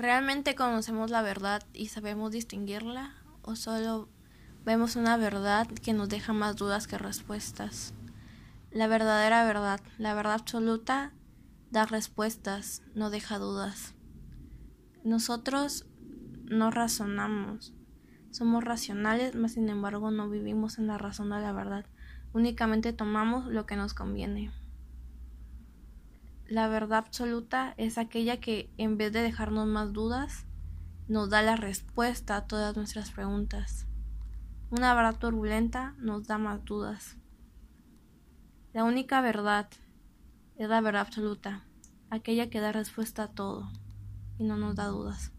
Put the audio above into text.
¿Realmente conocemos la verdad y sabemos distinguirla? ¿O solo vemos una verdad que nos deja más dudas que respuestas? La verdadera verdad, la verdad absoluta, da respuestas, no deja dudas. Nosotros no razonamos, somos racionales, mas sin embargo no vivimos en la razón de la verdad, únicamente tomamos lo que nos conviene. La verdad absoluta es aquella que, en vez de dejarnos más dudas, nos da la respuesta a todas nuestras preguntas. Una verdad turbulenta nos da más dudas. La única verdad es la verdad absoluta, aquella que da respuesta a todo y no nos da dudas.